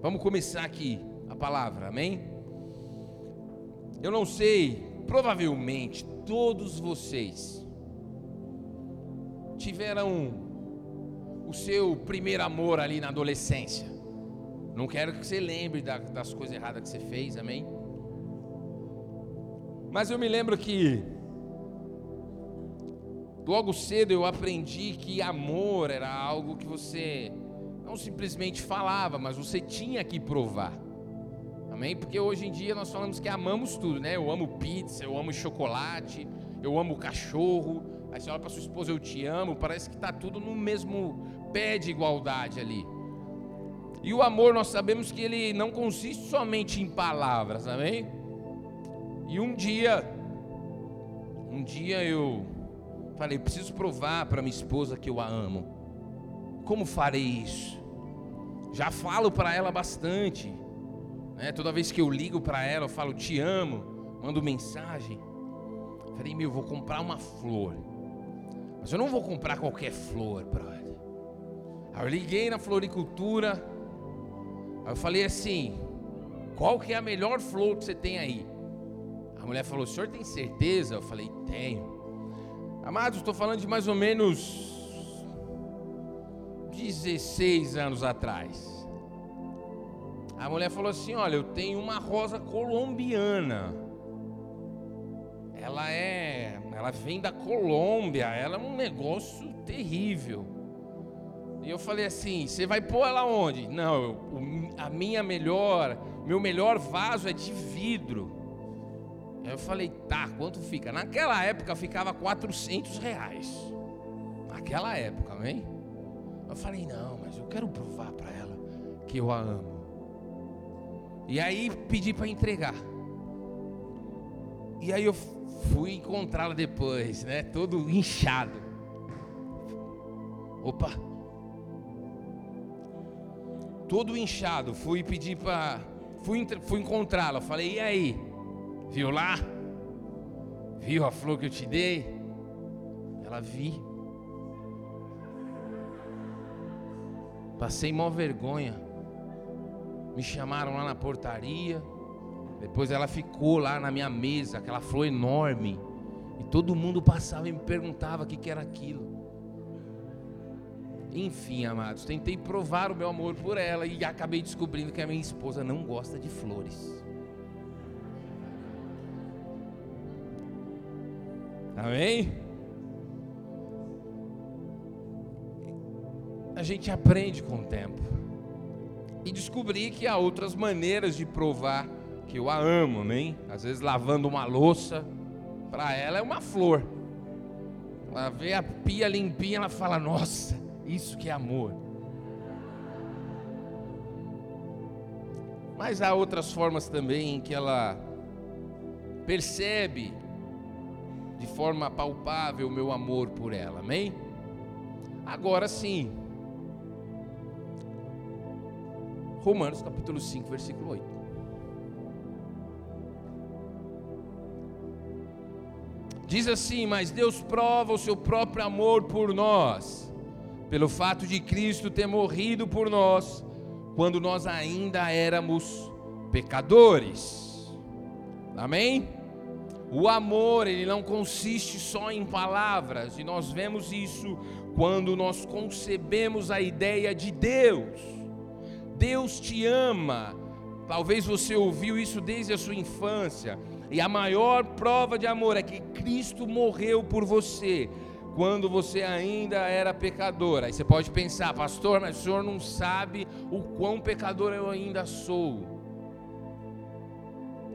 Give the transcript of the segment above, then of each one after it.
Vamos começar aqui a palavra, amém? Eu não sei, provavelmente todos vocês tiveram o seu primeiro amor ali na adolescência. Não quero que você lembre das coisas erradas que você fez, amém? Mas eu me lembro que logo cedo eu aprendi que amor era algo que você simplesmente falava, mas você tinha que provar. Amém? Porque hoje em dia nós falamos que amamos tudo, né? Eu amo pizza, eu amo chocolate, eu amo cachorro. Aí você olha para sua esposa, eu te amo. Parece que está tudo no mesmo pé de igualdade ali. E o amor, nós sabemos que ele não consiste somente em palavras, amém? E um dia, um dia eu falei, preciso provar para minha esposa que eu a amo. Como farei isso? Já falo para ela bastante. Né? Toda vez que eu ligo para ela, eu falo, te amo, mando mensagem. Falei, meu, vou comprar uma flor. Mas eu não vou comprar qualquer flor, brother. Aí eu liguei na floricultura. Aí eu falei assim: qual que é a melhor flor que você tem aí? A mulher falou: o senhor tem certeza? Eu falei: tenho. Amados, estou falando de mais ou menos 16 anos atrás. A mulher falou assim: Olha, eu tenho uma rosa colombiana. Ela é. Ela vem da Colômbia. Ela é um negócio terrível. E eu falei assim: Você vai pôr ela onde? Não, eu, a minha melhor. Meu melhor vaso é de vidro. Aí eu falei: Tá, quanto fica? Naquela época ficava 400 reais. Naquela época, amém? Eu falei: Não, mas eu quero provar para ela que eu a amo. E aí pedi para entregar. E aí eu fui encontrá-la depois, né? Todo inchado. Opa! Todo inchado. Fui pedir para. Fui, fui encontrá-la. Falei, e aí? Viu lá? Viu a flor que eu te dei? Ela vi. Passei mó vergonha me chamaram lá na portaria. Depois ela ficou lá na minha mesa, aquela flor enorme. E todo mundo passava e me perguntava o que, que era aquilo. Enfim, amados, tentei provar o meu amor por ela e acabei descobrindo que a minha esposa não gosta de flores. Amém? A gente aprende com o tempo e descobri que há outras maneiras de provar que eu a amo, amém? Às vezes lavando uma louça, para ela é uma flor. Ela vê a pia limpinha, ela fala: Nossa, isso que é amor. Mas há outras formas também em que ela percebe de forma palpável o meu amor por ela, amém? Agora sim, Romanos capítulo 5, versículo 8. Diz assim: Mas Deus prova o seu próprio amor por nós, pelo fato de Cristo ter morrido por nós, quando nós ainda éramos pecadores. Amém? O amor, ele não consiste só em palavras, e nós vemos isso quando nós concebemos a ideia de Deus. Deus te ama. Talvez você ouviu isso desde a sua infância. E a maior prova de amor é que Cristo morreu por você quando você ainda era pecador. Aí você pode pensar, pastor, mas o senhor não sabe o quão pecador eu ainda sou.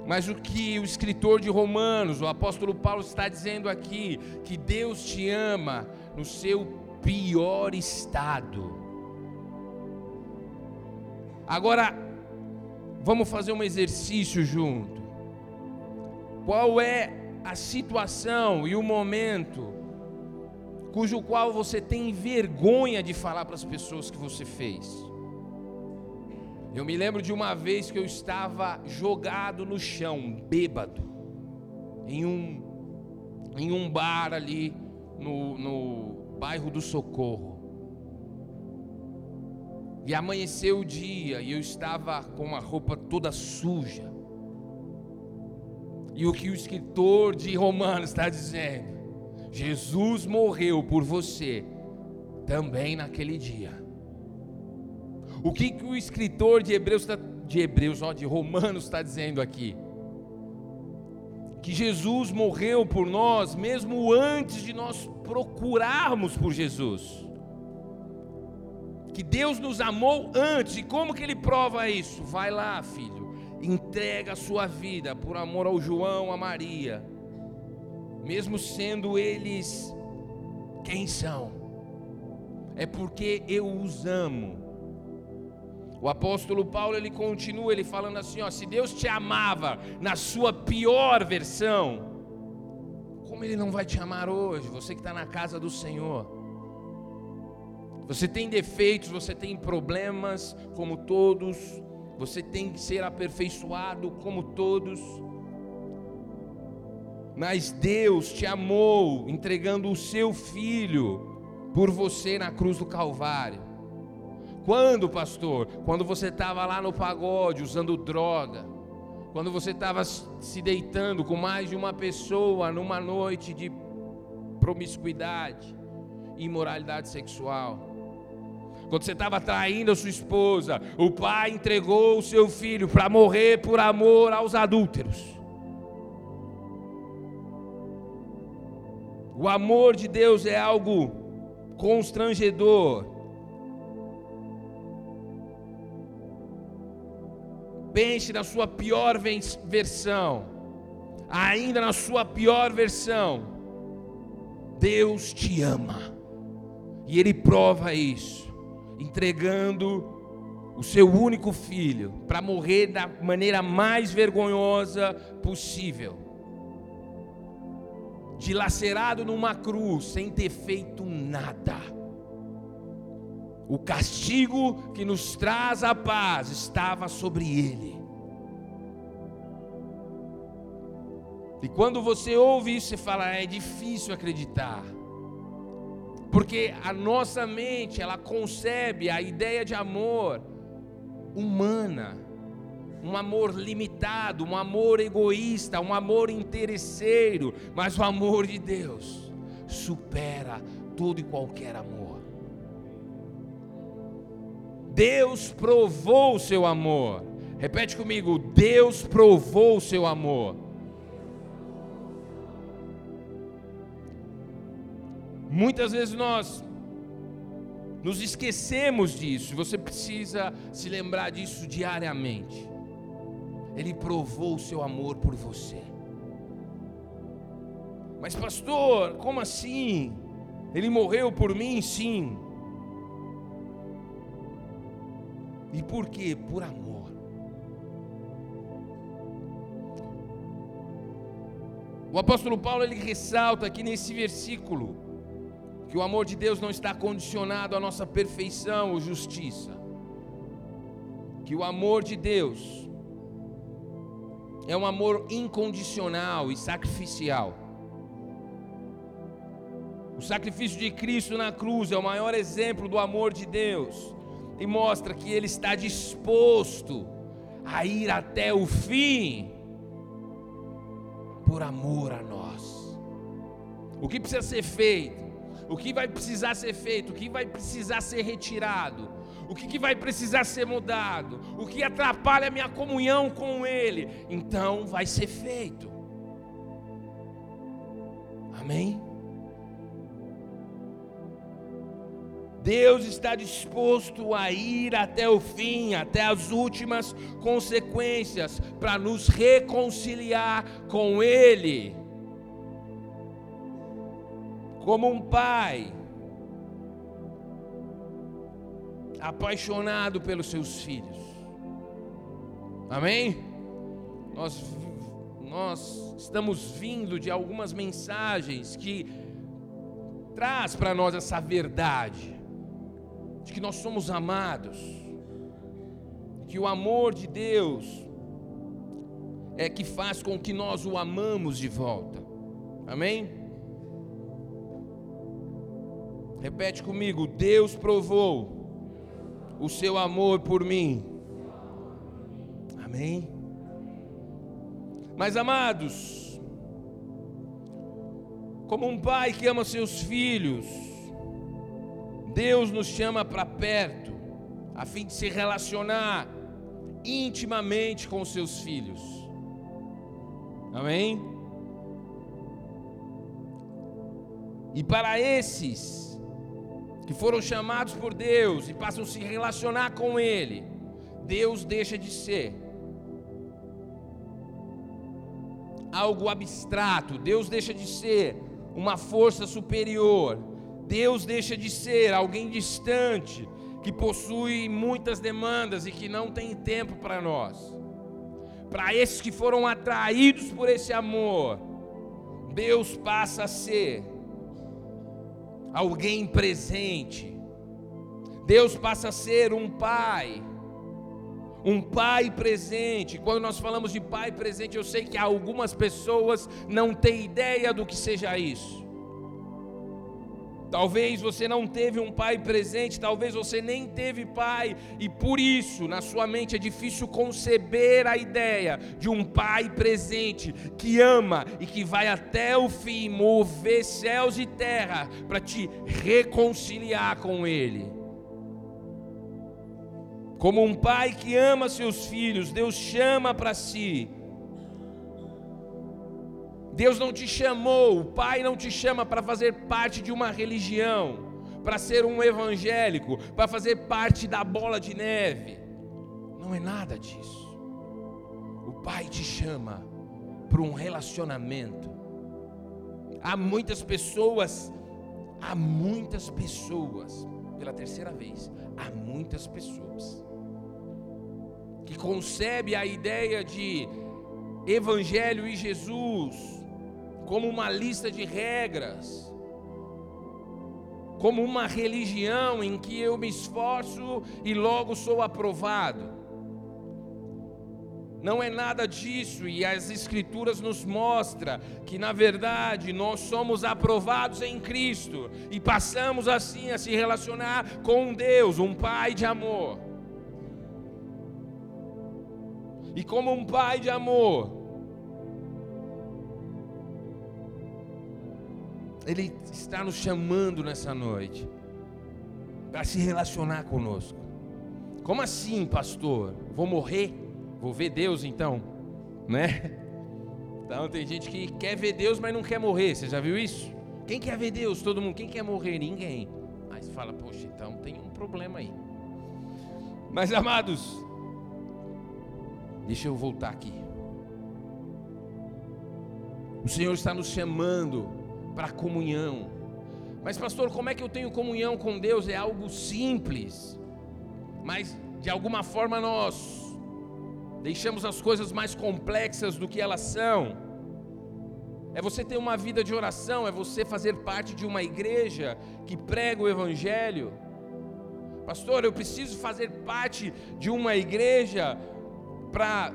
Mas o que o escritor de Romanos, o apóstolo Paulo está dizendo aqui, que Deus te ama no seu pior estado. Agora, vamos fazer um exercício junto. Qual é a situação e o momento cujo qual você tem vergonha de falar para as pessoas que você fez? Eu me lembro de uma vez que eu estava jogado no chão, bêbado, em um, em um bar ali no, no bairro do Socorro. E amanheceu o dia e eu estava com a roupa toda suja. E o que o escritor de Romanos está dizendo? Jesus morreu por você também naquele dia. O que, que o escritor de Hebreus, tá, de Hebreus, ó, de Romanos está dizendo aqui? Que Jesus morreu por nós mesmo antes de nós procurarmos por Jesus. Que Deus nos amou antes. E como que ele prova isso? Vai lá, filho entrega a sua vida por amor ao João, a Maria, mesmo sendo eles quem são, é porque eu os amo. O apóstolo Paulo ele continua ele falando assim, ó, se Deus te amava na sua pior versão, como Ele não vai te amar hoje? Você que está na casa do Senhor. Você tem defeitos, você tem problemas, como todos você tem que ser aperfeiçoado como todos. Mas Deus te amou, entregando o seu filho por você na cruz do Calvário. Quando, pastor? Quando você estava lá no pagode usando droga. Quando você estava se deitando com mais de uma pessoa numa noite de promiscuidade, imoralidade sexual quando você estava traindo a sua esposa, o pai entregou o seu filho para morrer por amor aos adúlteros. O amor de Deus é algo constrangedor. Pense na sua pior versão, ainda na sua pior versão, Deus te ama, e Ele prova isso entregando o seu único filho para morrer da maneira mais vergonhosa possível, dilacerado numa cruz, sem ter feito nada. O castigo que nos traz a paz estava sobre ele. E quando você ouve isso, você fala: é difícil acreditar. Porque a nossa mente, ela concebe a ideia de amor humana, um amor limitado, um amor egoísta, um amor interesseiro, mas o amor de Deus supera todo e qualquer amor. Deus provou o seu amor. Repete comigo: Deus provou o seu amor. Muitas vezes nós nos esquecemos disso, você precisa se lembrar disso diariamente. Ele provou o seu amor por você. Mas, pastor, como assim? Ele morreu por mim, sim. E por quê? Por amor. O apóstolo Paulo ele ressalta aqui nesse versículo que o amor de Deus não está condicionado à nossa perfeição ou justiça, que o amor de Deus é um amor incondicional e sacrificial. O sacrifício de Cristo na cruz é o maior exemplo do amor de Deus e mostra que Ele está disposto a ir até o fim por amor a nós. O que precisa ser feito? O que vai precisar ser feito, o que vai precisar ser retirado, o que, vai precisar ser mudado, o que atrapalha a minha comunhão com Ele, então vai ser feito. Amém? Deus está disposto a ir até o fim, até as últimas consequências, para nos reconciliar com Ele como um pai apaixonado pelos seus filhos. Amém? Nós, nós estamos vindo de algumas mensagens que traz para nós essa verdade de que nós somos amados, que o amor de Deus é que faz com que nós o amamos de volta. Amém? Repete comigo: Deus provou o seu amor por mim. Amém? Mas amados, como um pai que ama seus filhos, Deus nos chama para perto, a fim de se relacionar intimamente com seus filhos. Amém? E para esses que foram chamados por Deus e passam a se relacionar com Ele, Deus deixa de ser algo abstrato, Deus deixa de ser uma força superior, Deus deixa de ser alguém distante, que possui muitas demandas e que não tem tempo para nós. Para esses que foram atraídos por esse amor, Deus passa a ser alguém presente. Deus passa a ser um pai um pai presente. Quando nós falamos de pai presente, eu sei que algumas pessoas não têm ideia do que seja isso. Talvez você não teve um pai presente, talvez você nem teve pai, e por isso na sua mente é difícil conceber a ideia de um pai presente que ama e que vai até o fim mover céus e terra para te reconciliar com ele. Como um pai que ama seus filhos, Deus chama para si. Deus não te chamou, o Pai não te chama para fazer parte de uma religião, para ser um evangélico, para fazer parte da bola de neve. Não é nada disso. O Pai te chama para um relacionamento. Há muitas pessoas, há muitas pessoas, pela terceira vez, há muitas pessoas que concebe a ideia de Evangelho e Jesus como uma lista de regras, como uma religião em que eu me esforço e logo sou aprovado. Não é nada disso, e as Escrituras nos mostram que, na verdade, nós somos aprovados em Cristo e passamos assim a se relacionar com Deus, um Pai de amor. E como um pai de amor, Ele está nos chamando nessa noite para se relacionar conosco. Como assim, pastor? Vou morrer? Vou ver Deus então? Né? Então tem gente que quer ver Deus, mas não quer morrer. Você já viu isso? Quem quer ver Deus? Todo mundo. Quem quer morrer? Ninguém. Você fala, poxa, então tem um problema aí. Mas amados, Deixa eu voltar aqui. O Senhor está nos chamando para comunhão. Mas, pastor, como é que eu tenho comunhão com Deus? É algo simples. Mas, de alguma forma, nós deixamos as coisas mais complexas do que elas são. É você ter uma vida de oração, é você fazer parte de uma igreja que prega o Evangelho. Pastor, eu preciso fazer parte de uma igreja para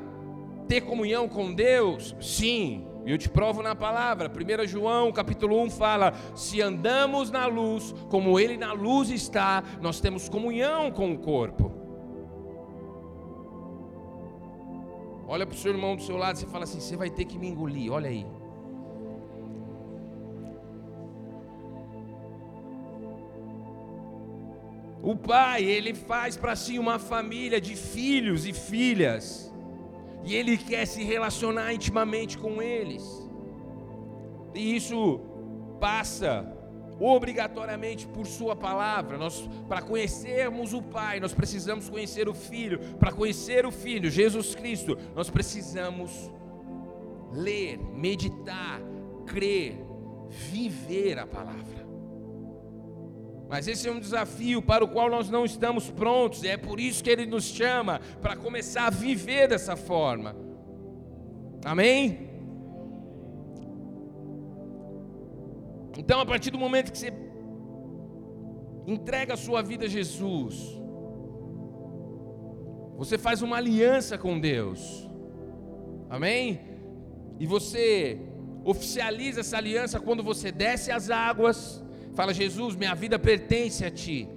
ter comunhão com Deus? Sim, eu te provo na palavra. 1 João capítulo 1 fala: se andamos na luz, como Ele na luz está, nós temos comunhão com o corpo. Olha para o seu irmão do seu lado e fala assim: você vai ter que me engolir, olha aí. O pai, ele faz para si uma família de filhos e filhas e Ele quer se relacionar intimamente com eles. E isso passa obrigatoriamente por Sua palavra. Nós, para conhecermos o Pai, nós precisamos conhecer o Filho. Para conhecer o Filho, Jesus Cristo, nós precisamos ler, meditar, crer, viver a palavra. Mas esse é um desafio para o qual nós não estamos prontos, e é por isso que ele nos chama para começar a viver dessa forma. Amém? Então, a partir do momento que você entrega a sua vida a Jesus, você faz uma aliança com Deus. Amém? E você oficializa essa aliança quando você desce as águas Fala, Jesus, minha vida pertence a ti.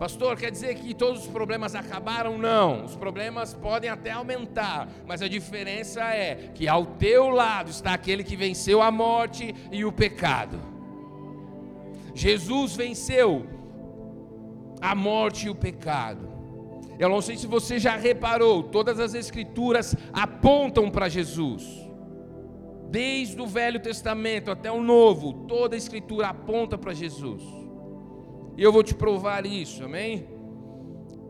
Pastor, quer dizer que todos os problemas acabaram? Não. Os problemas podem até aumentar, mas a diferença é que ao teu lado está aquele que venceu a morte e o pecado. Jesus venceu a morte e o pecado. Eu não sei se você já reparou, todas as escrituras apontam para Jesus. Desde o Velho Testamento até o Novo, toda a escritura aponta para Jesus. E eu vou te provar isso, amém?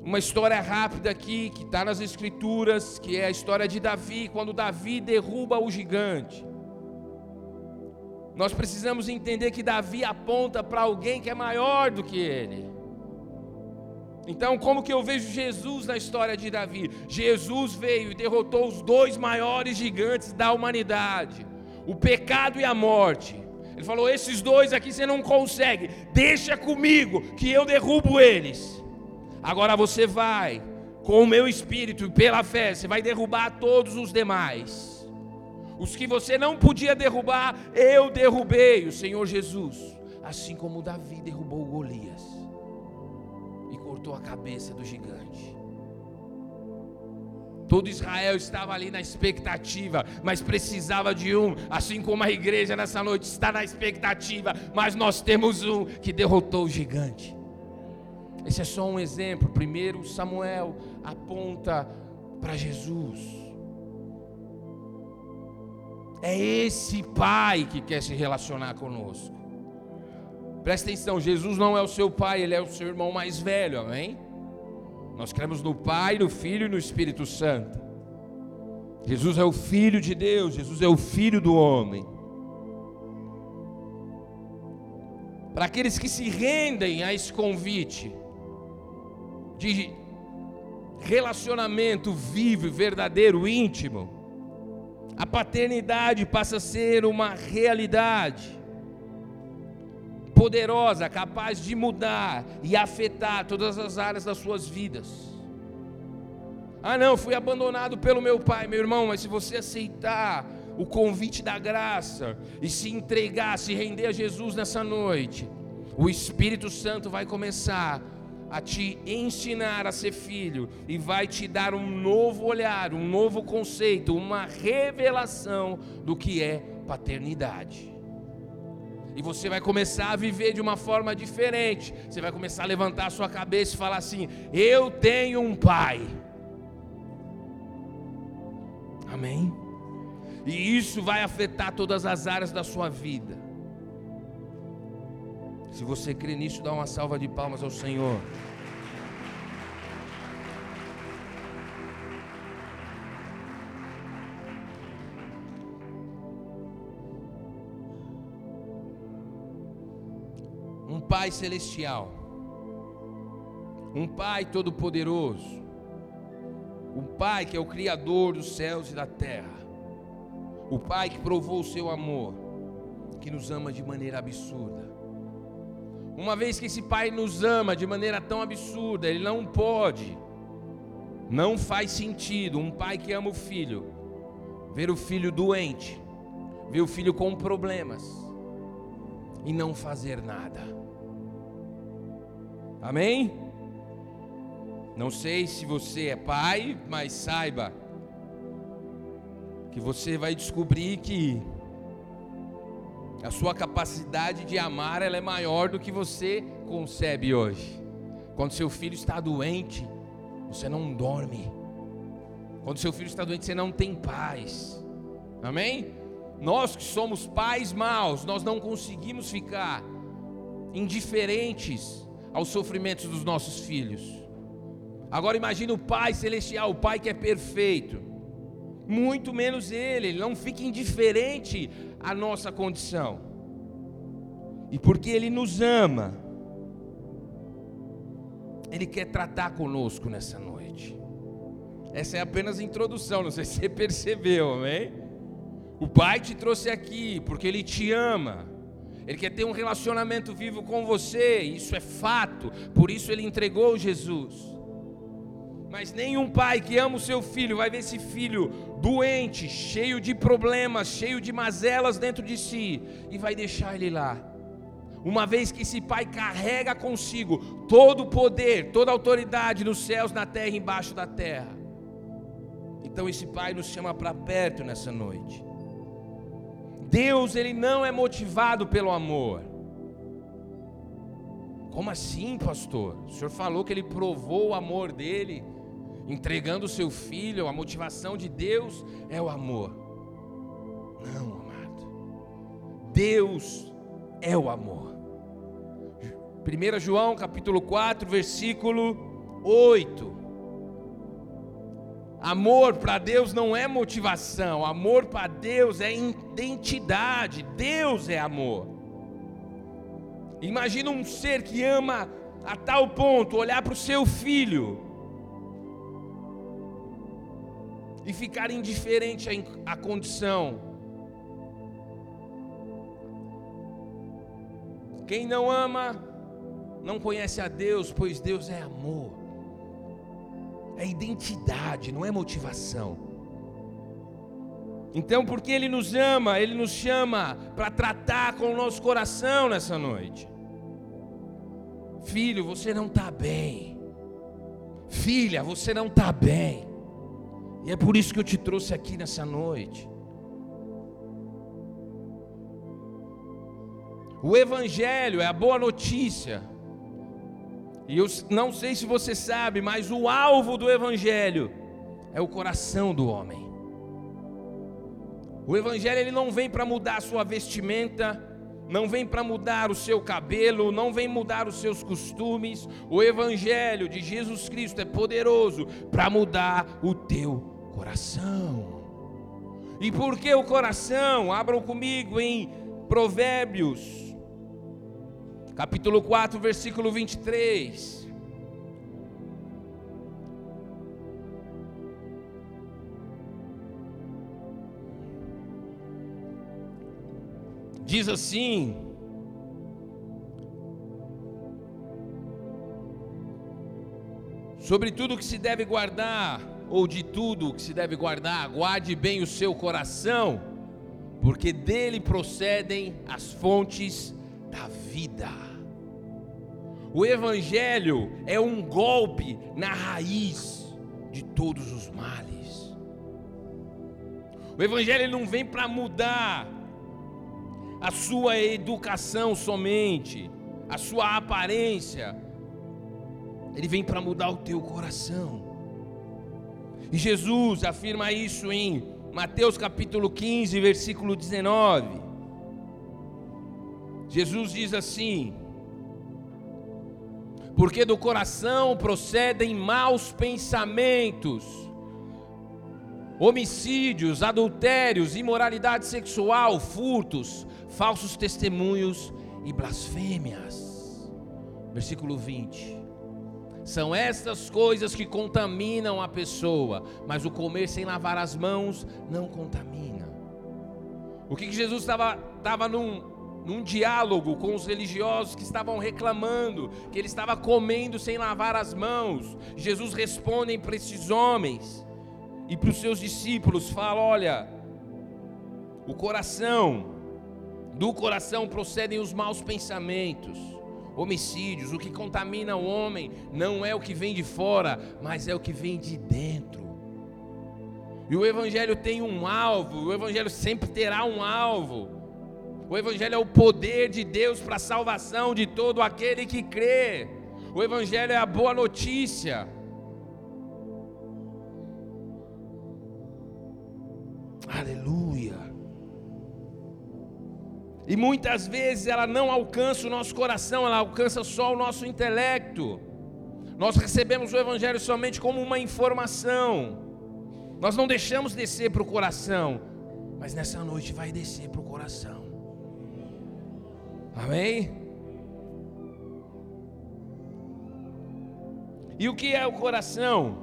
Uma história rápida aqui, que está nas Escrituras, que é a história de Davi, quando Davi derruba o gigante. Nós precisamos entender que Davi aponta para alguém que é maior do que ele. Então, como que eu vejo Jesus na história de Davi? Jesus veio e derrotou os dois maiores gigantes da humanidade: o pecado e a morte. Ele falou: Esses dois aqui você não consegue, deixa comigo, que eu derrubo eles. Agora você vai, com o meu espírito e pela fé, você vai derrubar todos os demais. Os que você não podia derrubar, eu derrubei, o Senhor Jesus. Assim como Davi derrubou Golias e cortou a cabeça do gigante. Todo Israel estava ali na expectativa, mas precisava de um, assim como a igreja nessa noite está na expectativa, mas nós temos um que derrotou o gigante. Esse é só um exemplo. Primeiro, Samuel aponta para Jesus. É esse pai que quer se relacionar conosco. Presta atenção, Jesus não é o seu pai, ele é o seu irmão mais velho, amém? Nós cremos no Pai, no Filho e no Espírito Santo. Jesus é o Filho de Deus, Jesus é o Filho do homem. Para aqueles que se rendem a esse convite de relacionamento vivo, verdadeiro, íntimo, a paternidade passa a ser uma realidade poderosa, capaz de mudar e afetar todas as áreas das suas vidas. Ah, não, fui abandonado pelo meu pai, meu irmão, mas se você aceitar o convite da graça e se entregar, se render a Jesus nessa noite, o Espírito Santo vai começar a te ensinar a ser filho e vai te dar um novo olhar, um novo conceito, uma revelação do que é paternidade. E você vai começar a viver de uma forma diferente. Você vai começar a levantar a sua cabeça e falar assim: Eu tenho um pai. Amém? E isso vai afetar todas as áreas da sua vida. Se você crê nisso, dá uma salva de palmas ao Senhor. Pai celestial, um Pai todo-poderoso, um Pai que é o Criador dos céus e da terra, o Pai que provou o seu amor, que nos ama de maneira absurda. Uma vez que esse Pai nos ama de maneira tão absurda, Ele não pode, não faz sentido um pai que ama o filho, ver o filho doente, ver o filho com problemas e não fazer nada. Amém? Não sei se você é pai, mas saiba que você vai descobrir que a sua capacidade de amar ela é maior do que você concebe hoje. Quando seu filho está doente, você não dorme. Quando seu filho está doente, você não tem paz. Amém? Nós que somos pais maus, nós não conseguimos ficar indiferentes aos sofrimentos dos nossos filhos. Agora imagine o Pai celestial, o Pai que é perfeito. Muito menos ele, ele não fica indiferente à nossa condição. E porque ele nos ama, ele quer tratar conosco nessa noite. Essa é apenas a introdução, não sei se você percebeu, amém? O Pai te trouxe aqui porque ele te ama. Ele quer ter um relacionamento vivo com você, isso é fato, por isso ele entregou Jesus. Mas nenhum pai que ama o seu filho vai ver esse filho doente, cheio de problemas, cheio de mazelas dentro de si, e vai deixar ele lá. uma vez que esse pai carrega consigo todo o poder, toda a autoridade nos céus, na terra e embaixo da terra. Então esse pai nos chama para perto nessa noite. Deus, ele não é motivado pelo amor. Como assim, pastor? O senhor falou que ele provou o amor dele, entregando o seu filho. A motivação de Deus é o amor. Não, amado. Deus é o amor. 1 João capítulo 4, versículo 8. Amor para Deus não é motivação, amor para Deus é identidade. Deus é amor. Imagina um ser que ama a tal ponto olhar para o seu filho e ficar indiferente à condição. Quem não ama não conhece a Deus, pois Deus é amor. É identidade, não é motivação. Então, porque Ele nos ama, Ele nos chama para tratar com o nosso coração nessa noite. Filho, você não está bem. Filha, você não está bem. E é por isso que eu te trouxe aqui nessa noite. O Evangelho é a boa notícia e eu não sei se você sabe, mas o alvo do Evangelho é o coração do homem. O Evangelho ele não vem para mudar a sua vestimenta, não vem para mudar o seu cabelo, não vem mudar os seus costumes. O Evangelho de Jesus Cristo é poderoso para mudar o teu coração. E por que o coração? Abram comigo em Provérbios capítulo 4, versículo 23. Diz assim: Sobre tudo que se deve guardar, ou de tudo que se deve guardar, guarde bem o seu coração, porque dele procedem as fontes vida. O Evangelho é um golpe na raiz de todos os males. O Evangelho não vem para mudar a sua educação somente, a sua aparência, ele vem para mudar o teu coração. E Jesus afirma isso em Mateus capítulo 15, versículo 19. Jesus diz assim: Porque do coração procedem maus pensamentos, homicídios, adultérios, imoralidade sexual, furtos, falsos testemunhos e blasfêmias. Versículo 20. São estas coisas que contaminam a pessoa, mas o comer sem lavar as mãos não contamina. O que, que Jesus estava num, num diálogo com os religiosos que estavam reclamando que ele estava comendo sem lavar as mãos. Jesus responde para esses homens e para os seus discípulos: fala, olha, o coração, do coração procedem os maus pensamentos, homicídios. O que contamina o homem não é o que vem de fora, mas é o que vem de dentro. E o Evangelho tem um alvo, o Evangelho sempre terá um alvo. O Evangelho é o poder de Deus para a salvação de todo aquele que crê. O Evangelho é a boa notícia. Aleluia. E muitas vezes ela não alcança o nosso coração, ela alcança só o nosso intelecto. Nós recebemos o Evangelho somente como uma informação. Nós não deixamos descer para o coração, mas nessa noite vai descer para o coração. Amém? E o que é o coração?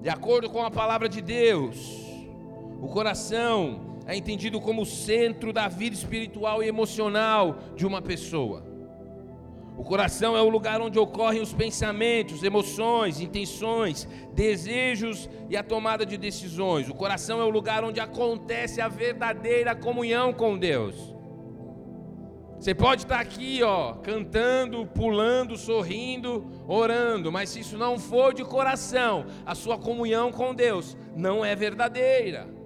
De acordo com a palavra de Deus, o coração é entendido como o centro da vida espiritual e emocional de uma pessoa. O coração é o lugar onde ocorrem os pensamentos, emoções, intenções, desejos e a tomada de decisões. O coração é o lugar onde acontece a verdadeira comunhão com Deus. Você pode estar aqui, ó, cantando, pulando, sorrindo, orando, mas se isso não for de coração, a sua comunhão com Deus não é verdadeira.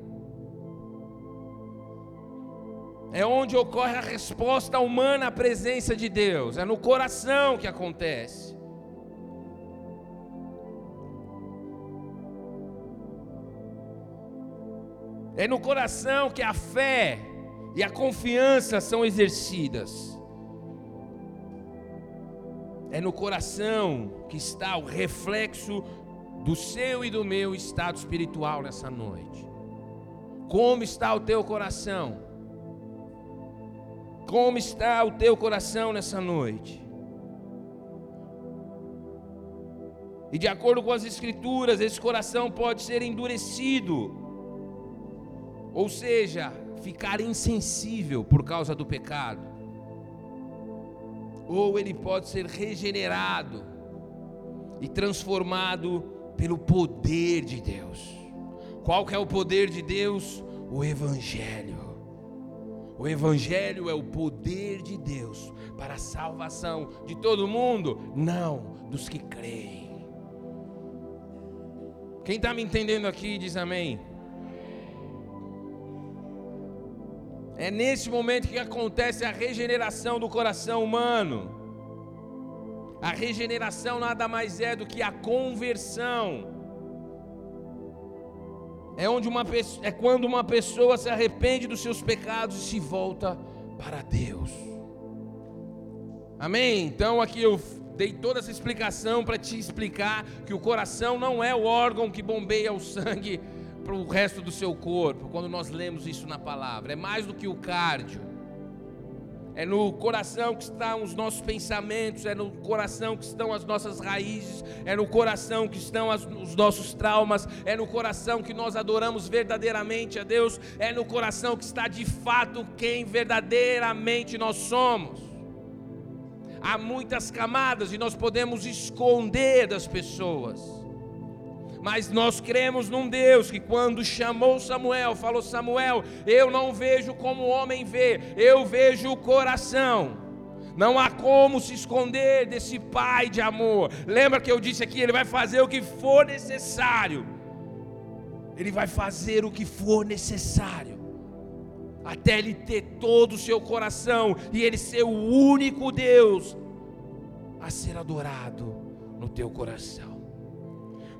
É onde ocorre a resposta humana à presença de Deus, é no coração que acontece. É no coração que a fé e a confiança são exercidas. É no coração que está o reflexo do seu e do meu estado espiritual nessa noite. Como está o teu coração? Como está o teu coração nessa noite? E de acordo com as Escrituras, esse coração pode ser endurecido, ou seja, ficar insensível por causa do pecado, ou ele pode ser regenerado e transformado pelo poder de Deus. Qual que é o poder de Deus? O evangelho. O evangelho é o poder de Deus para a salvação de todo mundo, não dos que creem. Quem está me entendendo aqui diz amém. É nesse momento que acontece a regeneração do coração humano. A regeneração nada mais é do que a conversão. É onde uma é quando uma pessoa se arrepende dos seus pecados e se volta para Deus. Amém? Então aqui eu dei toda essa explicação para te explicar que o coração não é o órgão que bombeia o sangue para o resto do seu corpo, quando nós lemos isso na palavra. É mais do que o cardio. É no coração que estão os nossos pensamentos, é no coração que estão as nossas raízes, é no coração que estão as, os nossos traumas, é no coração que nós adoramos verdadeiramente a Deus, é no coração que está de fato quem verdadeiramente nós somos. Há muitas camadas e nós podemos esconder das pessoas mas nós cremos num Deus que, quando chamou Samuel, falou: Samuel, eu não vejo como o homem vê, eu vejo o coração. Não há como se esconder desse pai de amor. Lembra que eu disse aqui: ele vai fazer o que for necessário. Ele vai fazer o que for necessário. Até ele ter todo o seu coração e ele ser o único Deus a ser adorado no teu coração.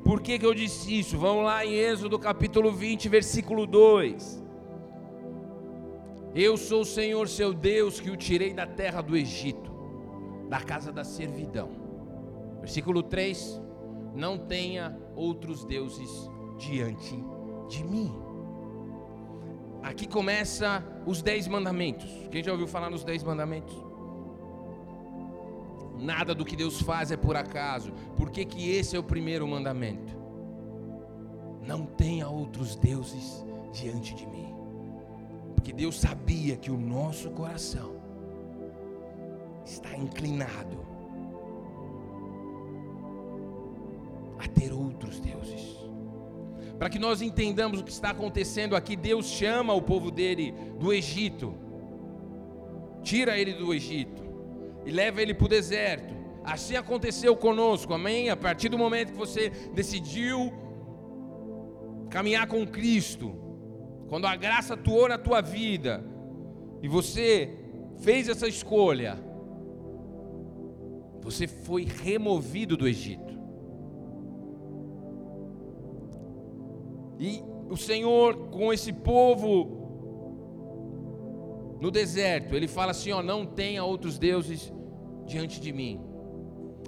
Por que, que eu disse isso? Vamos lá em Êxodo capítulo 20, versículo 2. Eu sou o Senhor seu Deus que o tirei da terra do Egito, da casa da servidão. Versículo 3: Não tenha outros deuses diante de mim. Aqui começa os dez mandamentos. Quem já ouviu falar nos dez mandamentos? Nada do que Deus faz é por acaso. Por que, que esse é o primeiro mandamento? Não tenha outros deuses diante de mim. Porque Deus sabia que o nosso coração está inclinado a ter outros deuses. Para que nós entendamos o que está acontecendo aqui, Deus chama o povo dele do Egito, tira ele do Egito e leva ele para o deserto. Assim aconteceu conosco, amém? A partir do momento que você decidiu caminhar com Cristo, quando a graça atuou na tua vida e você fez essa escolha, você foi removido do Egito. E o Senhor, com esse povo no deserto, ele fala assim: ó, não tenha outros deuses diante de mim.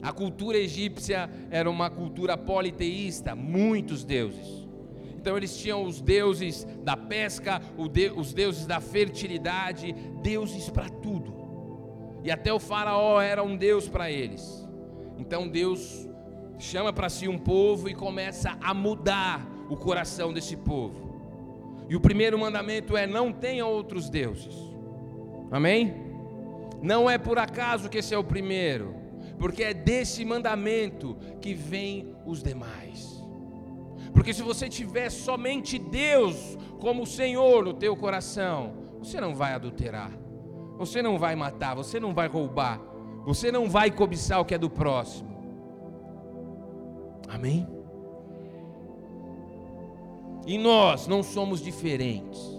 A cultura egípcia era uma cultura politeísta, muitos deuses. Então eles tinham os deuses da pesca, os deuses da fertilidade, deuses para tudo. E até o faraó era um deus para eles. Então Deus chama para si um povo e começa a mudar o coração desse povo. E o primeiro mandamento é: não tenha outros deuses. Amém? Não é por acaso que esse é o primeiro, porque é desse mandamento que vem os demais. Porque se você tiver somente Deus como Senhor no teu coração, você não vai adulterar, Você não vai matar, você não vai roubar, você não vai cobiçar o que é do próximo. Amém? E nós não somos diferentes.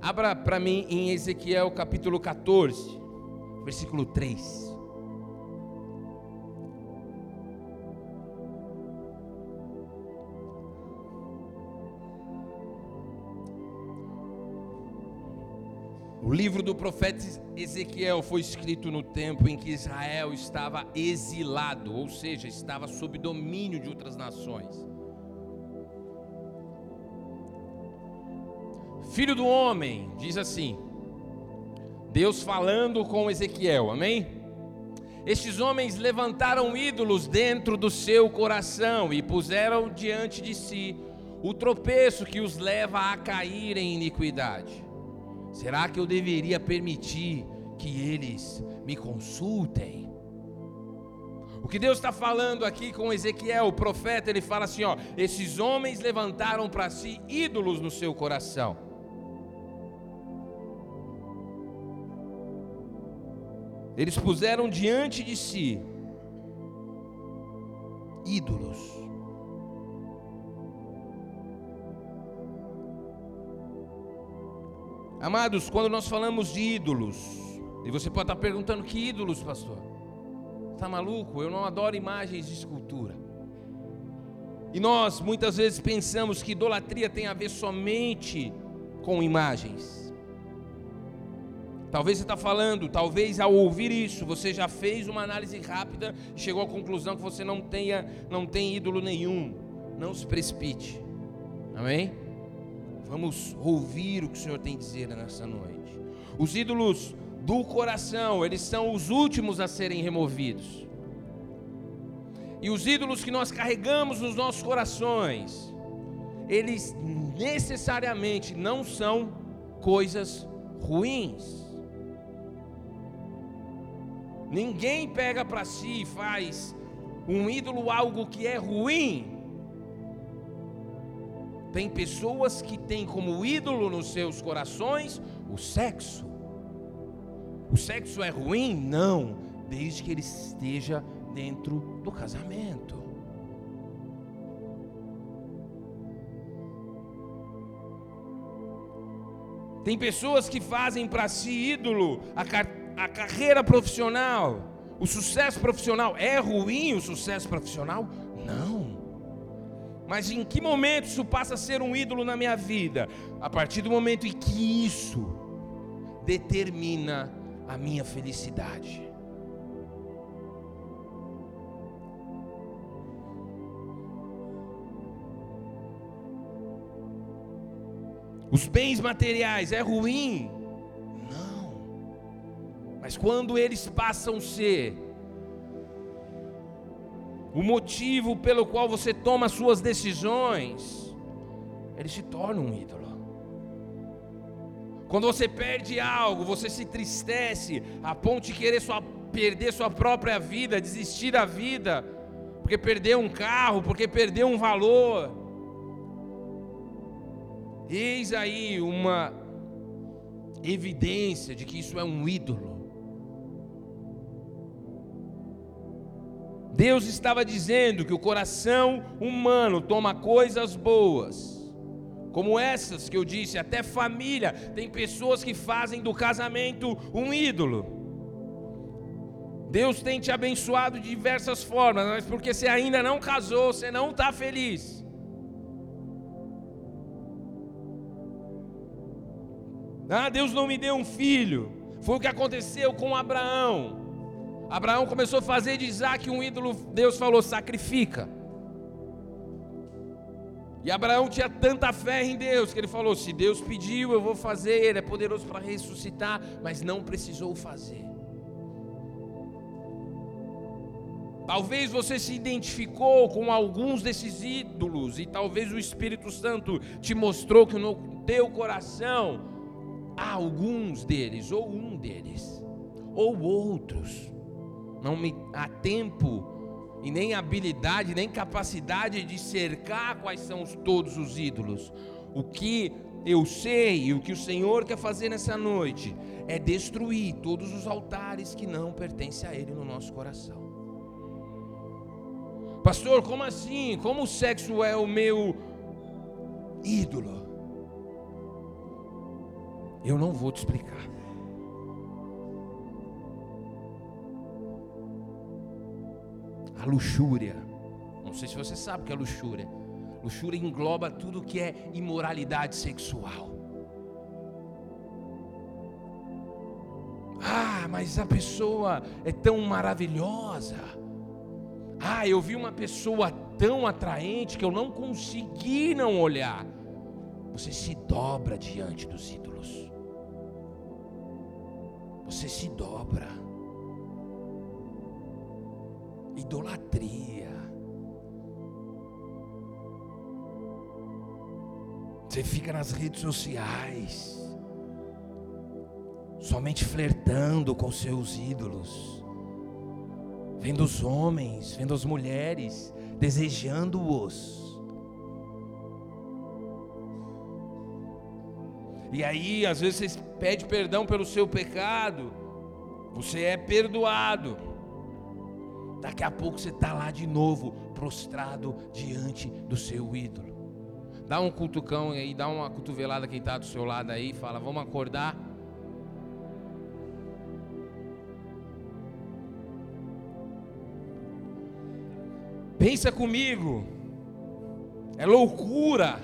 Abra para mim em Ezequiel capítulo 14, versículo 3. O livro do profeta Ezequiel foi escrito no tempo em que Israel estava exilado, ou seja, estava sob domínio de outras nações. Filho do homem, diz assim, Deus falando com Ezequiel, amém? Estes homens levantaram ídolos dentro do seu coração e puseram diante de si o tropeço que os leva a cair em iniquidade. Será que eu deveria permitir que eles me consultem? O que Deus está falando aqui com Ezequiel, o profeta, ele fala assim: ó, esses homens levantaram para si ídolos no seu coração. Eles puseram diante de si ídolos. Amados, quando nós falamos de ídolos, e você pode estar perguntando que ídolos, pastor? Está maluco? Eu não adoro imagens de escultura. E nós muitas vezes pensamos que idolatria tem a ver somente com imagens. Talvez você está falando, talvez ao ouvir isso, você já fez uma análise rápida e chegou à conclusão que você não tenha, não tem ídolo nenhum. Não se precipite. Amém? Vamos ouvir o que o Senhor tem a dizer nessa noite. Os ídolos do coração, eles são os últimos a serem removidos. E os ídolos que nós carregamos nos nossos corações, eles necessariamente não são coisas ruins. Ninguém pega para si e faz um ídolo algo que é ruim tem pessoas que têm como ídolo nos seus corações o sexo. O sexo é ruim? Não, desde que ele esteja dentro do casamento. Tem pessoas que fazem para si ídolo a, a carreira profissional, o sucesso profissional. É ruim o sucesso profissional? Não. Mas em que momento isso passa a ser um ídolo na minha vida? A partir do momento em que isso determina a minha felicidade. Os bens materiais é ruim? Mas quando eles passam a ser o motivo pelo qual você toma suas decisões, ele se torna um ídolo. Quando você perde algo, você se tristece a ponto de querer sua, perder sua própria vida, desistir da vida, porque perdeu um carro, porque perdeu um valor. Eis aí uma evidência de que isso é um ídolo. Deus estava dizendo que o coração humano toma coisas boas, como essas que eu disse, até família, tem pessoas que fazem do casamento um ídolo. Deus tem te abençoado de diversas formas, mas porque você ainda não casou, você não está feliz. Ah, Deus não me deu um filho. Foi o que aconteceu com Abraão. Abraão começou a fazer de Isaac um ídolo, Deus falou: sacrifica. E Abraão tinha tanta fé em Deus que ele falou: se Deus pediu, eu vou fazer, Ele é poderoso para ressuscitar, mas não precisou fazer. Talvez você se identificou com alguns desses ídolos, e talvez o Espírito Santo te mostrou que no teu coração há alguns deles, ou um deles, ou outros não me há tempo e nem habilidade, nem capacidade de cercar quais são todos os ídolos. O que eu sei e o que o Senhor quer fazer nessa noite é destruir todos os altares que não pertencem a Ele no nosso coração. Pastor, como assim? Como o sexo é o meu ídolo? Eu não vou te explicar. A luxúria. Não sei se você sabe o que é luxúria. Luxúria engloba tudo que é imoralidade sexual. Ah, mas a pessoa é tão maravilhosa. Ah, eu vi uma pessoa tão atraente que eu não consegui não olhar. Você se dobra diante dos ídolos. Você se dobra. Idolatria. Você fica nas redes sociais, somente flertando com seus ídolos, vendo os homens, vendo as mulheres, desejando-os. E aí, às vezes, você pede perdão pelo seu pecado, você é perdoado. Daqui a pouco você está lá de novo, prostrado diante do seu ídolo. Dá um cutucão aí, dá uma cotovelada quem está do seu lado aí, fala, vamos acordar. Pensa comigo, é loucura,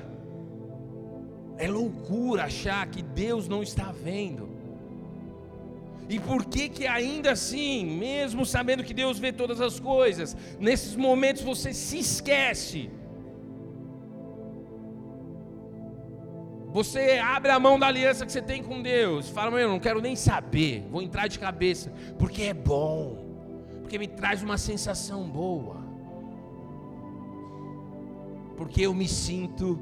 é loucura achar que Deus não está vendo. E por que que ainda assim, mesmo sabendo que Deus vê todas as coisas, nesses momentos você se esquece? Você abre a mão da aliança que você tem com Deus, fala, meu, eu não quero nem saber, vou entrar de cabeça, porque é bom, porque me traz uma sensação boa porque eu me sinto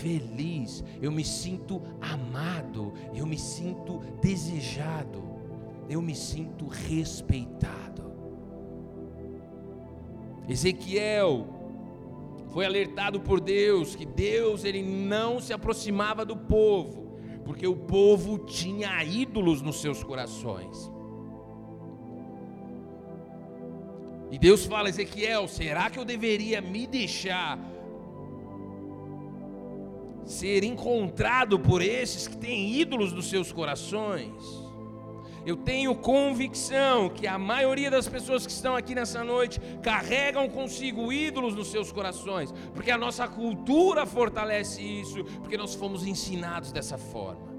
feliz, eu me sinto amado, eu me sinto desejado, eu me sinto respeitado. Ezequiel foi alertado por Deus que Deus ele não se aproximava do povo, porque o povo tinha ídolos nos seus corações. E Deus fala, Ezequiel, será que eu deveria me deixar ser encontrado por esses que têm ídolos nos seus corações. Eu tenho convicção que a maioria das pessoas que estão aqui nessa noite carregam consigo ídolos nos seus corações, porque a nossa cultura fortalece isso, porque nós fomos ensinados dessa forma.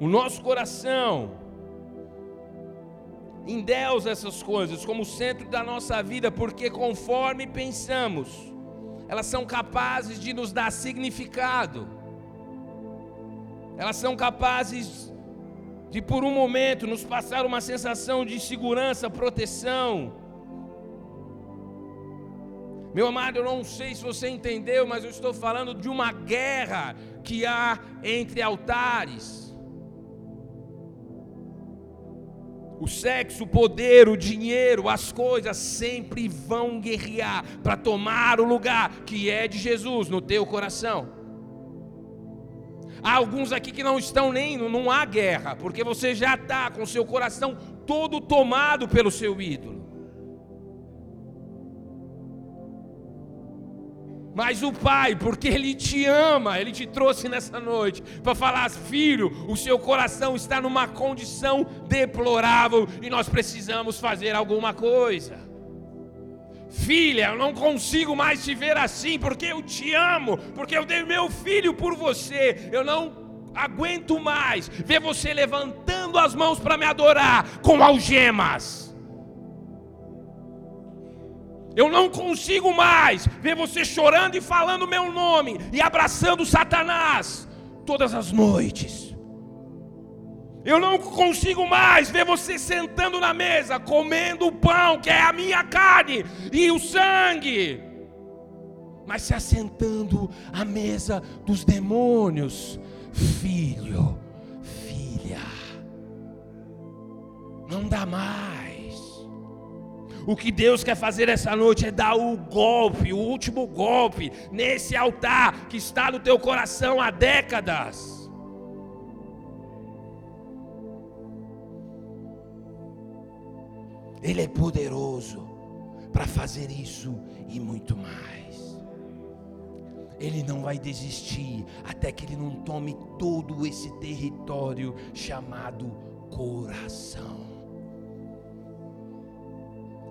O nosso coração em Deus essas coisas como centro da nossa vida, porque conforme pensamos, elas são capazes de nos dar significado, elas são capazes de por um momento nos passar uma sensação de segurança, proteção. Meu amado, eu não sei se você entendeu, mas eu estou falando de uma guerra que há entre altares. O sexo, o poder, o dinheiro, as coisas sempre vão guerrear para tomar o lugar que é de Jesus no teu coração. Há alguns aqui que não estão nem, não há guerra, porque você já está com seu coração todo tomado pelo seu ídolo. Mas o Pai, porque Ele te ama, Ele te trouxe nessa noite para falar: filho, o seu coração está numa condição deplorável e nós precisamos fazer alguma coisa. Filha, eu não consigo mais te ver assim, porque eu te amo, porque eu dei meu filho por você. Eu não aguento mais ver você levantando as mãos para me adorar com algemas. Eu não consigo mais ver você chorando e falando meu nome e abraçando Satanás todas as noites. Eu não consigo mais ver você sentando na mesa, comendo o pão, que é a minha carne, e o sangue, mas se assentando à mesa dos demônios. Filho, filha, não dá mais. O que Deus quer fazer essa noite é dar o golpe, o último golpe, nesse altar que está no teu coração há décadas. Ele é poderoso para fazer isso e muito mais. Ele não vai desistir até que ele não tome todo esse território chamado coração.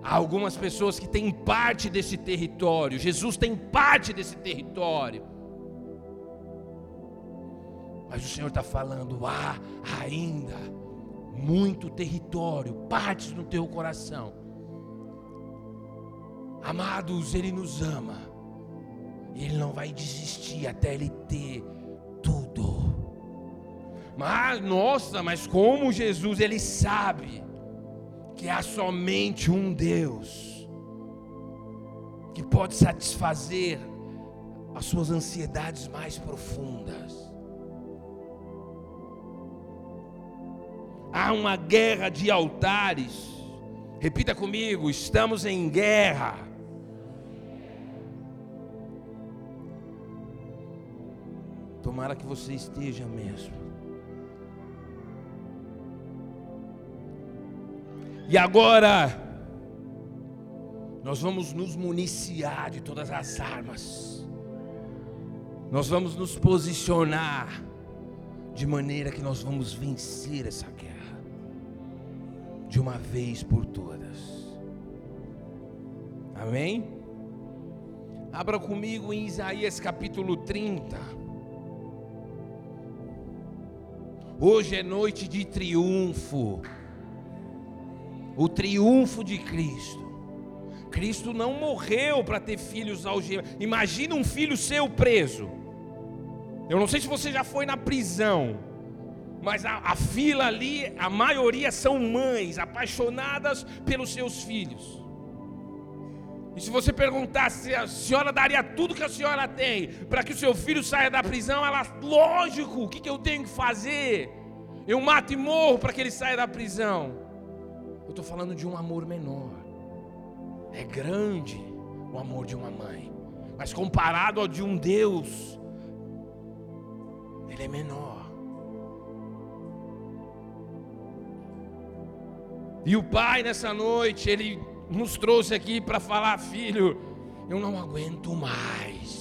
Há algumas pessoas que têm parte desse território, Jesus tem parte desse território. Mas o Senhor está falando, há ainda muito território, partes no teu coração. Amados, Ele nos ama. E Ele não vai desistir até Ele ter tudo. Mas, nossa, mas como Jesus, Ele sabe que há somente um Deus que pode satisfazer as suas ansiedades mais profundas. Há uma guerra de altares. Repita comigo: estamos em guerra. Tomara que você esteja mesmo. E agora, nós vamos nos municiar de todas as armas. Nós vamos nos posicionar de maneira que nós vamos vencer essa guerra de uma vez por todas. Amém? Abra comigo em Isaías capítulo 30. Hoje é noite de triunfo. O triunfo de Cristo. Cristo não morreu para ter filhos algemados. Imagina um filho seu preso. Eu não sei se você já foi na prisão. Mas a, a fila ali, a maioria são mães apaixonadas pelos seus filhos. E se você perguntasse se a senhora daria tudo que a senhora tem para que o seu filho saia da prisão, ela, lógico, o que, que eu tenho que fazer? Eu mato e morro para que ele saia da prisão. Eu estou falando de um amor menor. É grande o amor de uma mãe, mas comparado ao de um Deus, ele é menor. E o pai nessa noite, ele nos trouxe aqui para falar, filho, eu não aguento mais.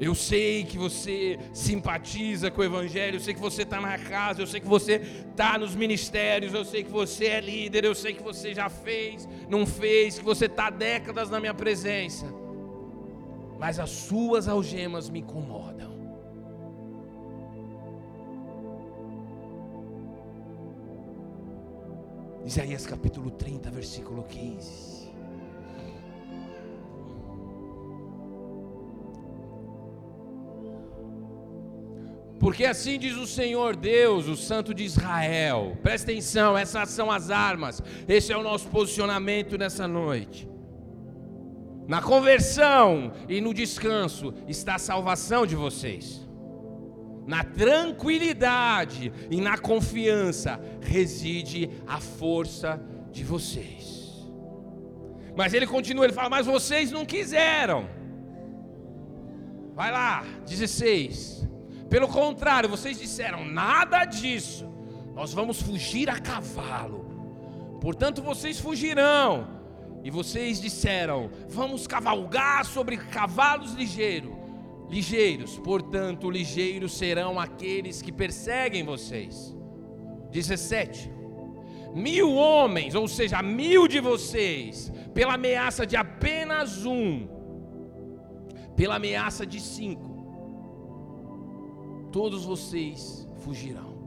Eu sei que você simpatiza com o Evangelho, eu sei que você está na casa, eu sei que você está nos ministérios, eu sei que você é líder, eu sei que você já fez, não fez, que você está décadas na minha presença, mas as suas algemas me incomodam. Isaías capítulo 30, versículo 15. Porque assim diz o Senhor Deus, o Santo de Israel. Presta atenção, essas são as armas. Esse é o nosso posicionamento nessa noite. Na conversão e no descanso está a salvação de vocês na tranquilidade e na confiança reside a força de vocês. Mas ele continua, ele fala: Mas vocês não quiseram. Vai lá, 16. Pelo contrário, vocês disseram: Nada disso. Nós vamos fugir a cavalo. Portanto, vocês fugirão. E vocês disseram: Vamos cavalgar sobre cavalos ligeiros ligeiros, portanto, ligeiros serão aqueles que perseguem vocês. 17. Mil homens, ou seja, mil de vocês, pela ameaça de apenas um, pela ameaça de cinco, todos vocês fugirão.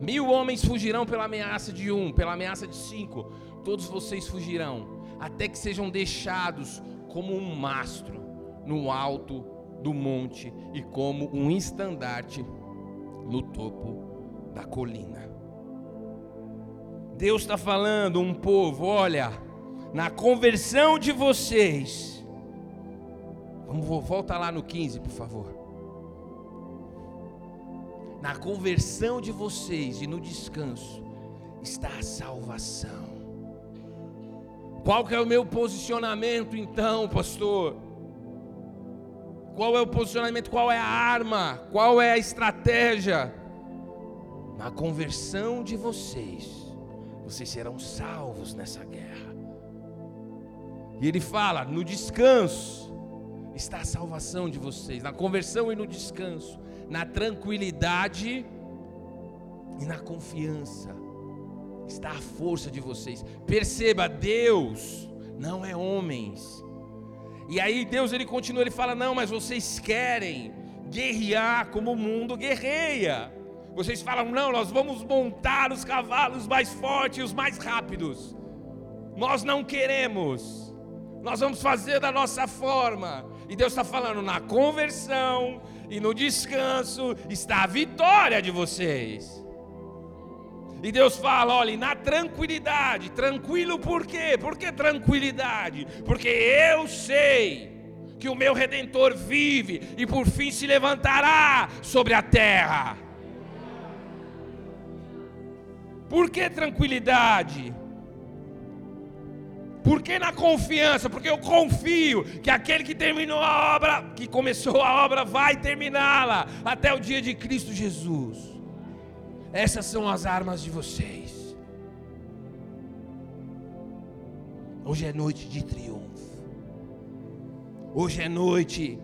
Mil homens fugirão pela ameaça de um, pela ameaça de cinco, todos vocês fugirão, até que sejam deixados como um mastro no alto do monte e como um estandarte no topo da colina. Deus está falando, um povo, olha, na conversão de vocês. Vamos volta lá no 15, por favor. Na conversão de vocês e no descanso está a salvação. Qual que é o meu posicionamento então, pastor? Qual é o posicionamento? Qual é a arma? Qual é a estratégia? Na conversão de vocês, vocês serão salvos nessa guerra. E ele fala: no descanso está a salvação de vocês, na conversão e no descanso, na tranquilidade e na confiança está a força de vocês. Perceba, Deus não é homens. E aí Deus ele continua, ele fala: "Não, mas vocês querem guerrear como o mundo guerreia. Vocês falam: "Não, nós vamos montar os cavalos mais fortes os mais rápidos". Nós não queremos. Nós vamos fazer da nossa forma. E Deus está falando na conversão e no descanso está a vitória de vocês. E Deus fala: olha, na tranquilidade, tranquilo por quê? Por que tranquilidade? Porque eu sei que o meu redentor vive e por fim se levantará sobre a terra. Por que tranquilidade? Por que na confiança? Porque eu confio que aquele que terminou a obra, que começou a obra, vai terminá-la até o dia de Cristo Jesus. Essas são as armas de vocês. Hoje é noite de triunfo. Hoje é noite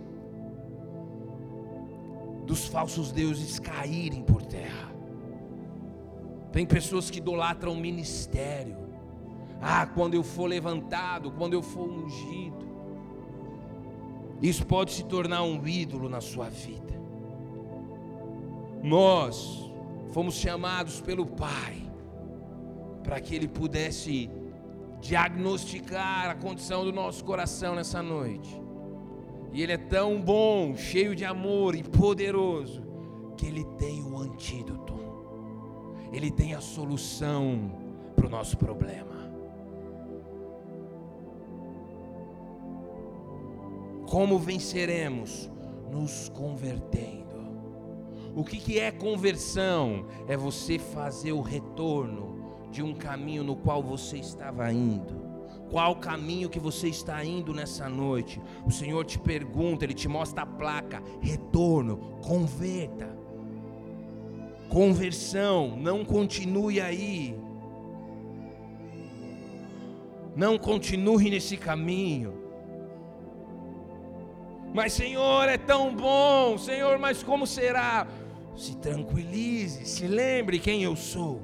dos falsos deuses caírem por terra. Tem pessoas que idolatram o ministério. Ah, quando eu for levantado, quando eu for ungido. Isso pode se tornar um ídolo na sua vida. Nós fomos chamados pelo Pai para que Ele pudesse diagnosticar a condição do nosso coração nessa noite. E Ele é tão bom, cheio de amor e poderoso, que Ele tem o antídoto, Ele tem a solução para o nosso problema. Como venceremos? Nos convertendo. O que, que é conversão? É você fazer o retorno de um caminho no qual você estava indo. Qual caminho que você está indo nessa noite? O Senhor te pergunta, Ele te mostra a placa: retorno, converta. Conversão, não continue aí. Não continue nesse caminho. Mas Senhor, é tão bom, Senhor, mas como será? se tranquilize, se lembre quem eu sou.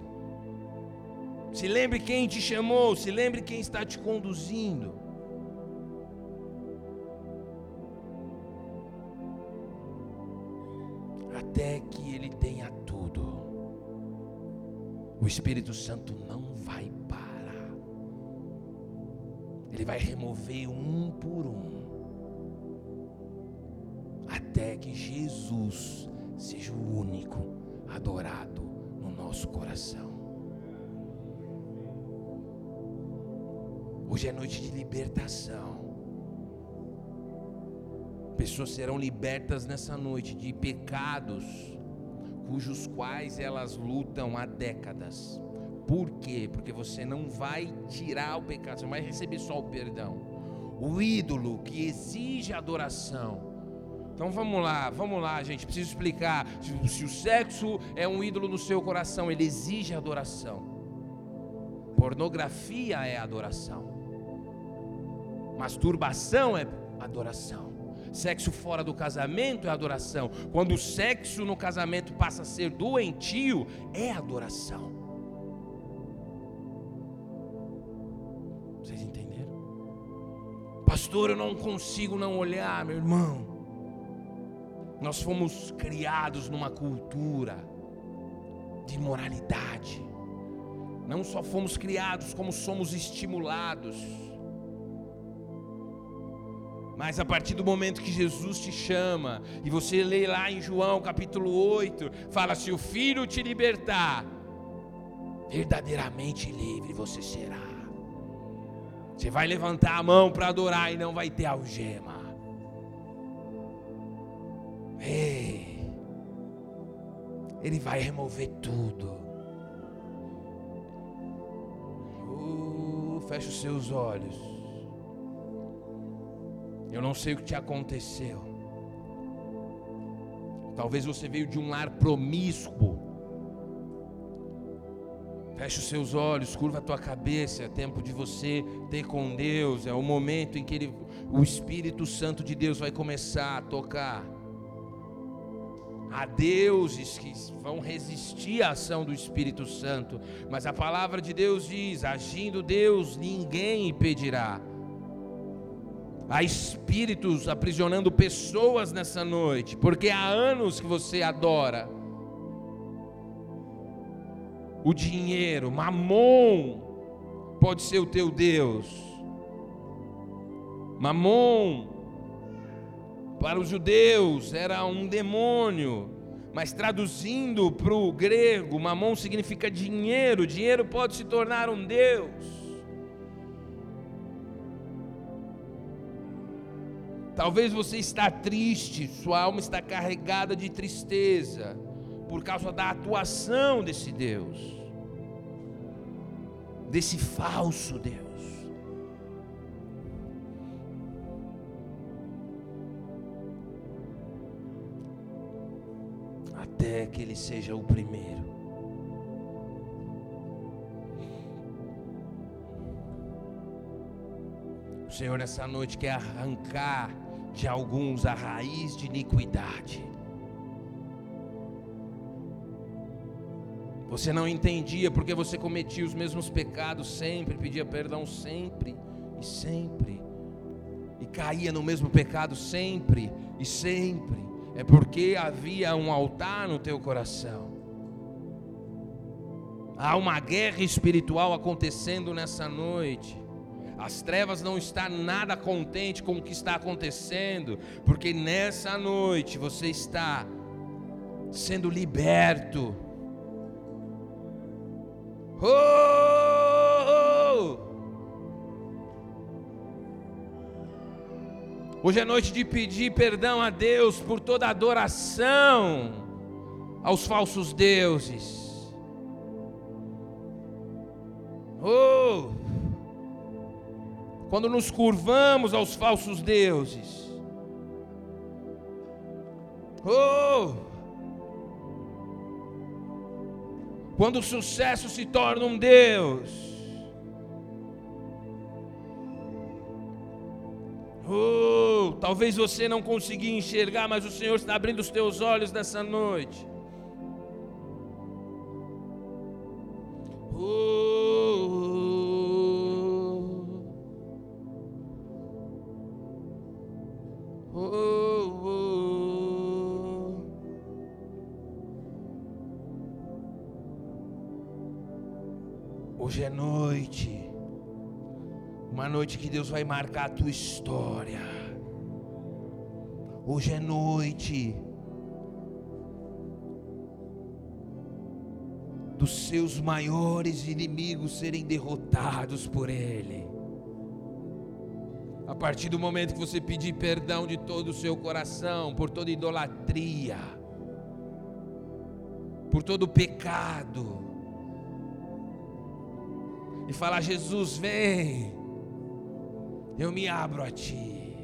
Se lembre quem te chamou, se lembre quem está te conduzindo. Até que ele tenha tudo. O Espírito Santo não vai parar. Ele vai remover um por um. Até que Jesus seja o único adorado no nosso coração. Hoje é noite de libertação. Pessoas serão libertas nessa noite de pecados cujos quais elas lutam há décadas. Por quê? Porque você não vai tirar o pecado, você vai receber só o perdão. O ídolo que exige adoração então vamos lá, vamos lá, gente. Preciso explicar. Se, o sexo é um ídolo no seu coração, ele exige adoração. Pornografia é adoração. Masturbação é adoração. Sexo fora do casamento é adoração. Quando o sexo no casamento passa a ser doentio, é adoração. Vocês entenderam? Pastor, eu não consigo não olhar, meu irmão. Nós fomos criados numa cultura de moralidade. Não só fomos criados, como somos estimulados. Mas a partir do momento que Jesus te chama, e você lê lá em João capítulo 8, fala: se o filho te libertar, verdadeiramente livre você será. Você vai levantar a mão para adorar e não vai ter algema. Ei, Ele vai remover tudo. Uh, Feche os seus olhos. Eu não sei o que te aconteceu. Talvez você veio de um lar promíscuo. Feche os seus olhos, curva a tua cabeça. É tempo de você ter com Deus. É o momento em que ele, o Espírito Santo de Deus vai começar a tocar. Há deuses que vão resistir à ação do Espírito Santo, mas a palavra de Deus diz: agindo Deus, ninguém impedirá. Há espíritos aprisionando pessoas nessa noite, porque há anos que você adora o dinheiro, mamon pode ser o teu Deus. Mamon para os judeus era um demônio, mas traduzindo para o grego, mamon significa dinheiro, dinheiro pode se tornar um Deus. Talvez você está triste, sua alma está carregada de tristeza por causa da atuação desse Deus, desse falso Deus. Que ele seja o primeiro. O Senhor nessa noite quer arrancar de alguns a raiz de iniquidade. Você não entendia porque você cometia os mesmos pecados sempre, pedia perdão sempre e sempre, e caía no mesmo pecado sempre e sempre é porque havia um altar no teu coração. Há uma guerra espiritual acontecendo nessa noite. As trevas não estão nada contente com o que está acontecendo, porque nessa noite você está sendo liberto. Oh! Hoje é noite de pedir perdão a Deus por toda adoração aos falsos deuses. Oh! Quando nos curvamos aos falsos deuses. Oh! Quando o sucesso se torna um Deus. Oh, talvez você não consiga enxergar, mas o Senhor está abrindo os teus olhos nessa noite. Oh, oh, oh. Hoje é noite. Uma noite que Deus vai marcar a tua história. Hoje é noite dos seus maiores inimigos serem derrotados por Ele. A partir do momento que você pedir perdão de todo o seu coração, por toda idolatria, por todo pecado, e falar: Jesus, vem, eu me abro a ti.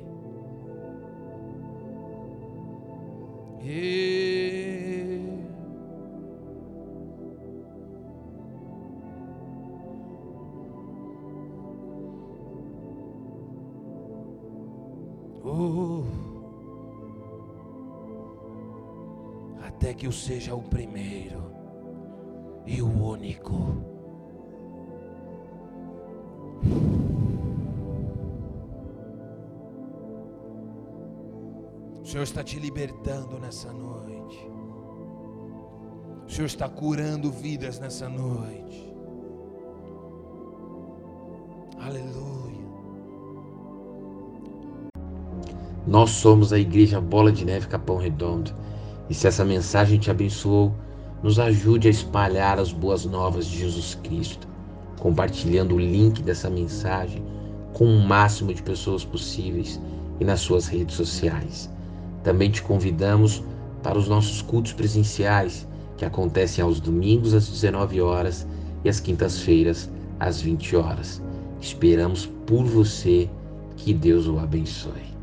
E... Oh, até que eu seja o primeiro e o único. Senhor está te libertando nessa noite. O Senhor está curando vidas nessa noite. Aleluia. Nós somos a Igreja Bola de Neve Capão Redondo. E se essa mensagem te abençoou, nos ajude a espalhar as boas novas de Jesus Cristo, compartilhando o link dessa mensagem com o máximo de pessoas possíveis e nas suas redes sociais. Também te convidamos para os nossos cultos presenciais, que acontecem aos domingos às 19 horas e às quintas-feiras às 20 horas. Esperamos por você. Que Deus o abençoe.